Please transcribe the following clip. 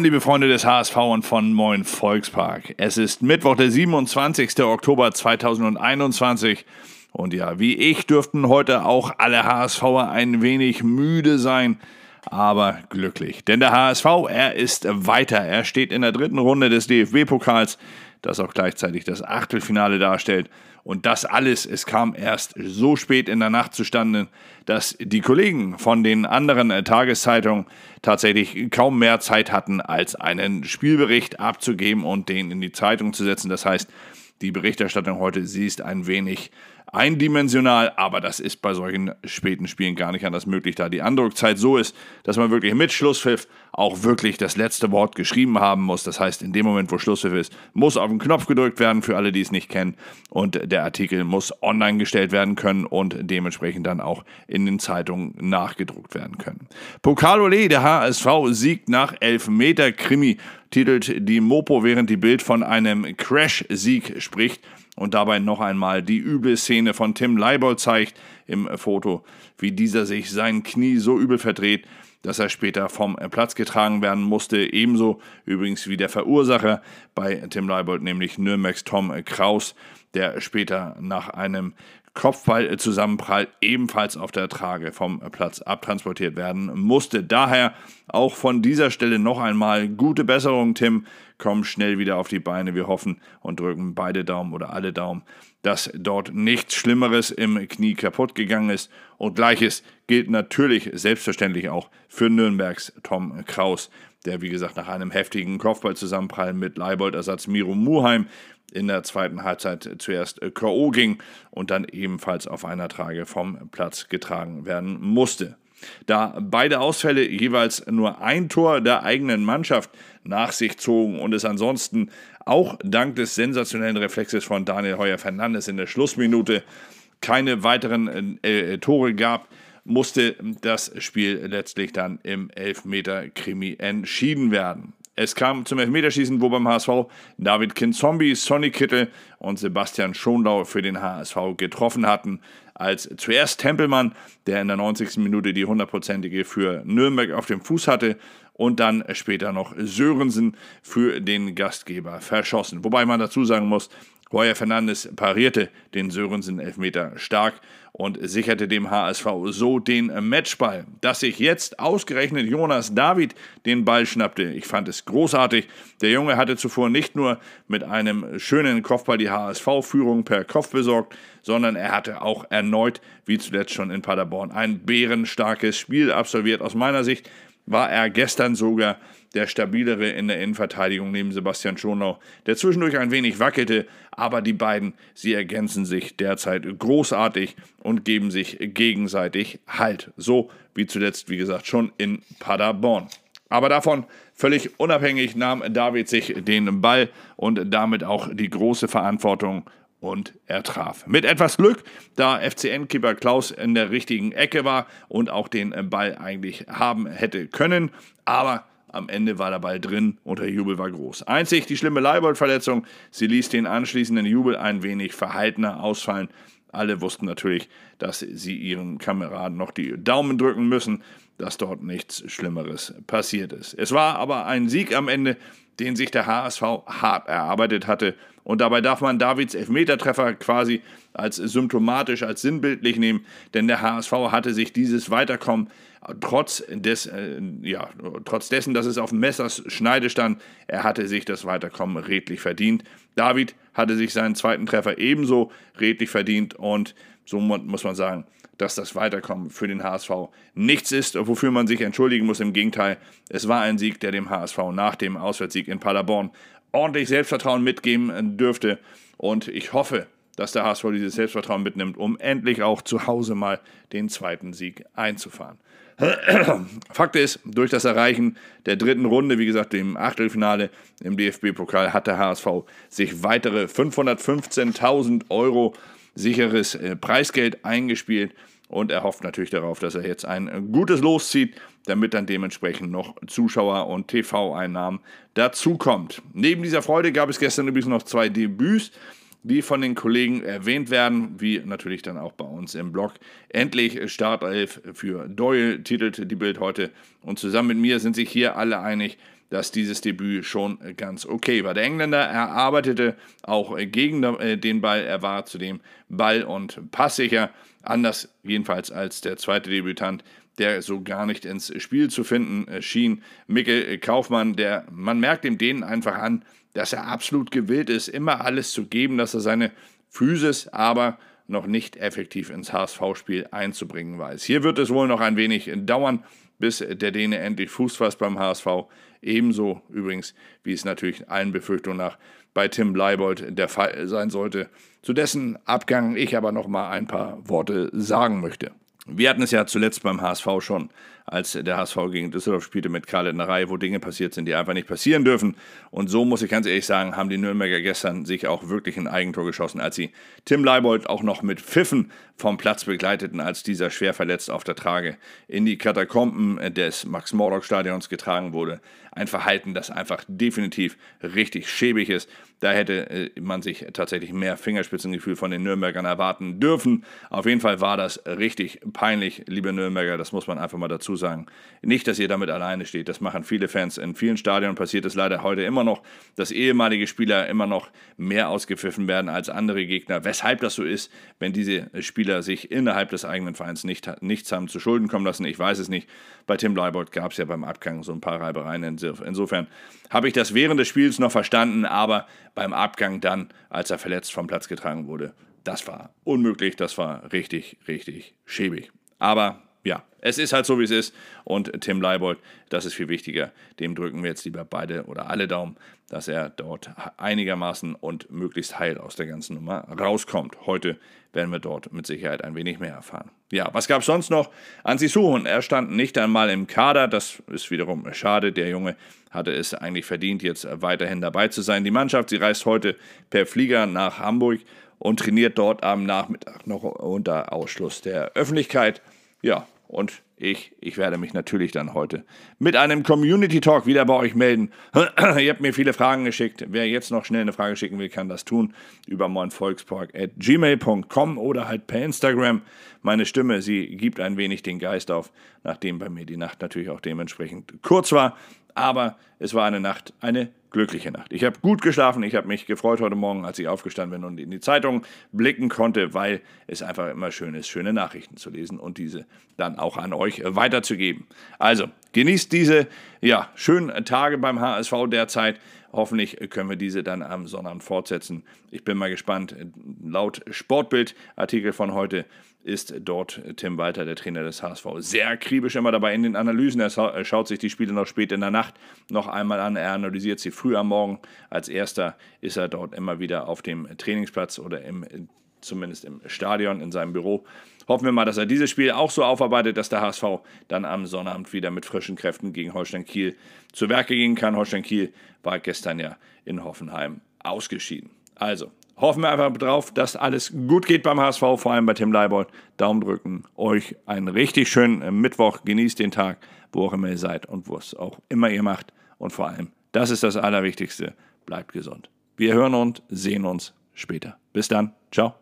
Moin, liebe Freunde des HSV und von Moin Volkspark. Es ist Mittwoch, der 27. Oktober 2021. Und ja, wie ich dürften heute auch alle HSVer ein wenig müde sein, aber glücklich. Denn der HSV, er ist weiter. Er steht in der dritten Runde des DFB-Pokals, das auch gleichzeitig das Achtelfinale darstellt. Und das alles, es kam erst so spät in der Nacht zustande, dass die Kollegen von den anderen äh, Tageszeitungen tatsächlich kaum mehr Zeit hatten, als einen Spielbericht abzugeben und den in die Zeitung zu setzen. Das heißt, die Berichterstattung heute, sie ist ein wenig eindimensional, aber das ist bei solchen späten Spielen gar nicht anders möglich, da die Andruckzeit so ist, dass man wirklich mit Schlusspfiff auch wirklich das letzte Wort geschrieben haben muss. Das heißt, in dem Moment, wo Schlusspfiff ist, muss auf den Knopf gedrückt werden, für alle, die es nicht kennen, und der Artikel muss online gestellt werden können und dementsprechend dann auch in den Zeitungen nachgedruckt werden können. Pokalole, der HSV siegt nach Elfmeter-Krimi, titelt die Mopo, während die Bild von einem Crash-Sieg spricht und dabei noch einmal die üble Szene von Tim Leibold zeigt im Foto, wie dieser sich sein Knie so übel verdreht, dass er später vom Platz getragen werden musste. Ebenso übrigens wie der Verursacher bei Tim Leibold, nämlich Nürnbergs Tom Kraus, der später nach einem Kopfballzusammenprall ebenfalls auf der Trage vom Platz abtransportiert werden musste. Daher auch von dieser Stelle noch einmal gute Besserung, Tim. Komm schnell wieder auf die Beine. Wir hoffen und drücken beide Daumen oder alle Daumen, dass dort nichts Schlimmeres im Knie kaputt gegangen ist. Und gleiches gilt natürlich selbstverständlich auch für Nürnbergs Tom Kraus, der wie gesagt nach einem heftigen Kopfballzusammenprall mit Leibold-Ersatz Miro Muheim in der zweiten Halbzeit zuerst äh, K.O. ging und dann ebenfalls auf einer Trage vom Platz getragen werden musste. Da beide Ausfälle jeweils nur ein Tor der eigenen Mannschaft nach sich zogen und es ansonsten auch dank des sensationellen Reflexes von Daniel Heuer Fernandes in der Schlussminute keine weiteren äh, äh Tore gab, musste das Spiel letztlich dann im Elfmeter-Krimi entschieden werden. Es kam zum Elfmeterschießen, wo beim HSV David Kinzombie, Sonny Kittel und Sebastian Schonlau für den HSV getroffen hatten. Als zuerst Tempelmann, der in der 90. Minute die hundertprozentige für Nürnberg auf dem Fuß hatte und dann später noch Sörensen für den Gastgeber verschossen. Wobei man dazu sagen muss, Royer Fernandes parierte den Sörensen Elfmeter stark und sicherte dem HSV so den Matchball. Dass sich jetzt ausgerechnet Jonas David den Ball schnappte, ich fand es großartig. Der Junge hatte zuvor nicht nur mit einem schönen Kopfball die HSV-Führung per Kopf besorgt, sondern er hatte auch erneut, wie zuletzt schon in Paderborn, ein bärenstarkes Spiel absolviert. Aus meiner Sicht war er gestern sogar der stabilere in der Innenverteidigung neben Sebastian Schonau, der zwischendurch ein wenig wackelte, aber die beiden, sie ergänzen sich derzeit großartig und geben sich gegenseitig Halt. So wie zuletzt, wie gesagt, schon in Paderborn. Aber davon völlig unabhängig nahm David sich den Ball und damit auch die große Verantwortung und er traf. Mit etwas Glück, da FCN-Keeper Klaus in der richtigen Ecke war und auch den Ball eigentlich haben hätte können. Aber am Ende war der Ball drin und der Jubel war groß. Einzig die schlimme Leibold-Verletzung, sie ließ den anschließenden Jubel ein wenig verhaltener ausfallen. Alle wussten natürlich, dass sie ihren Kameraden noch die Daumen drücken müssen, dass dort nichts Schlimmeres passiert ist. Es war aber ein Sieg am Ende, den sich der HSV hart erarbeitet hatte. Und dabei darf man Davids Elfmetertreffer quasi als symptomatisch, als sinnbildlich nehmen, denn der HSV hatte sich dieses Weiterkommen trotz, des, äh, ja, trotz dessen, dass es auf Messers Schneide stand, er hatte sich das Weiterkommen redlich verdient. David hatte sich seinen zweiten Treffer ebenso redlich verdient und so muss man sagen, dass das Weiterkommen für den HSV nichts ist, wofür man sich entschuldigen muss. Im Gegenteil, es war ein Sieg, der dem HSV nach dem Auswärtssieg in Paderborn ordentlich Selbstvertrauen mitgeben dürfte. Und ich hoffe, dass der HSV dieses Selbstvertrauen mitnimmt, um endlich auch zu Hause mal den zweiten Sieg einzufahren. Fakt ist, durch das Erreichen der dritten Runde, wie gesagt, dem Achtelfinale im DFB-Pokal, hat der HSV sich weitere 515.000 Euro sicheres äh, Preisgeld eingespielt und er hofft natürlich darauf, dass er jetzt ein gutes Los zieht, damit dann dementsprechend noch Zuschauer und TV-Einnahmen dazukommt. Neben dieser Freude gab es gestern übrigens noch zwei Debüts die von den Kollegen erwähnt werden, wie natürlich dann auch bei uns im Blog. Endlich Startelf für Doyle titelt die Bild heute und zusammen mit mir sind sich hier alle einig, dass dieses Debüt schon ganz okay war. Der Engländer erarbeitete auch gegen äh, den Ball, er war zudem ball- und passsicher, anders jedenfalls als der zweite Debütant, der so gar nicht ins Spiel zu finden schien. Mikkel Kaufmann, der, man merkt ihm denen einfach an, dass er absolut gewillt ist, immer alles zu geben, dass er seine Physis aber noch nicht effektiv ins HSV-Spiel einzubringen weiß. Hier wird es wohl noch ein wenig dauern, bis der Däne endlich Fuß fasst beim HSV. Ebenso übrigens, wie es natürlich allen Befürchtungen nach bei Tim Leibold der Fall sein sollte, zu dessen Abgang ich aber noch mal ein paar Worte sagen möchte. Wir hatten es ja zuletzt beim HSV schon, als der HSV gegen Düsseldorf spielte mit Karl-Reihe, wo Dinge passiert sind, die einfach nicht passieren dürfen. Und so muss ich ganz ehrlich sagen, haben die Nürnberger gestern sich auch wirklich ein Eigentor geschossen, als sie Tim Leibold auch noch mit Pfiffen vom Platz begleiteten, als dieser schwer verletzt auf der Trage in die Katakomben des Max-Morlock-Stadions getragen wurde. Ein Verhalten, das einfach definitiv richtig schäbig ist. Da hätte äh, man sich tatsächlich mehr Fingerspitzengefühl von den Nürnbergern erwarten dürfen. Auf jeden Fall war das richtig peinlich, liebe Nürnberger, das muss man einfach mal dazu sagen. Nicht, dass ihr damit alleine steht, das machen viele Fans. In vielen Stadien passiert es leider heute immer noch, dass ehemalige Spieler immer noch mehr ausgepfiffen werden als andere Gegner. Weshalb das so ist, wenn diese Spieler sich innerhalb des eigenen Vereins nicht, nichts haben zu Schulden kommen lassen, ich weiß es nicht. Bei Tim Leibold gab es ja beim Abgang so ein paar Reibereien. Insofern habe ich das während des Spiels noch verstanden, aber beim Abgang dann, als er verletzt vom Platz getragen wurde, das war unmöglich, das war richtig, richtig schäbig. Aber ja, es ist halt so, wie es ist. Und Tim Leibold, das ist viel wichtiger. Dem drücken wir jetzt lieber beide oder alle Daumen, dass er dort einigermaßen und möglichst heil aus der ganzen Nummer rauskommt. Heute werden wir dort mit Sicherheit ein wenig mehr erfahren. Ja, was gab es sonst noch? Ansi Suhun, er stand nicht einmal im Kader. Das ist wiederum schade. Der Junge hatte es eigentlich verdient, jetzt weiterhin dabei zu sein. Die Mannschaft, sie reist heute per Flieger nach Hamburg und trainiert dort am Nachmittag noch unter Ausschluss der Öffentlichkeit. Ja, und ich, ich werde mich natürlich dann heute mit einem Community Talk wieder bei euch melden. Ihr habt mir viele Fragen geschickt. Wer jetzt noch schnell eine Frage schicken will, kann das tun über moinvolkspark.gmail.com oder halt per Instagram. Meine Stimme, sie gibt ein wenig den Geist auf, nachdem bei mir die Nacht natürlich auch dementsprechend kurz war. Aber es war eine Nacht, eine glückliche Nacht. Ich habe gut geschlafen, ich habe mich gefreut heute Morgen, als ich aufgestanden bin und in die Zeitung blicken konnte, weil es einfach immer schön ist, schöne Nachrichten zu lesen und diese dann auch an euch weiterzugeben. Also, genießt diese ja, schönen Tage beim HSV derzeit. Hoffentlich können wir diese dann am Sonnabend fortsetzen. Ich bin mal gespannt. Laut Sportbild-Artikel von heute ist dort Tim Walter, der Trainer des HSV, sehr akribisch immer dabei in den Analysen. Er schaut sich die Spiele noch spät in der Nacht noch einmal an. Er analysiert sie früh am Morgen. Als erster ist er dort immer wieder auf dem Trainingsplatz oder im, zumindest im Stadion, in seinem Büro. Hoffen wir mal, dass er dieses Spiel auch so aufarbeitet, dass der HSV dann am Sonnabend wieder mit frischen Kräften gegen Holstein Kiel zu Werke gehen kann. Holstein Kiel war gestern ja in Hoffenheim ausgeschieden. Also, hoffen wir einfach drauf, dass alles gut geht beim HSV, vor allem bei Tim Leibold. Daumen drücken. Euch einen richtig schönen Mittwoch. Genießt den Tag, wo auch immer ihr seid und wo es auch immer ihr macht. Und vor allem, das ist das Allerwichtigste, bleibt gesund. Wir hören und sehen uns später. Bis dann. Ciao.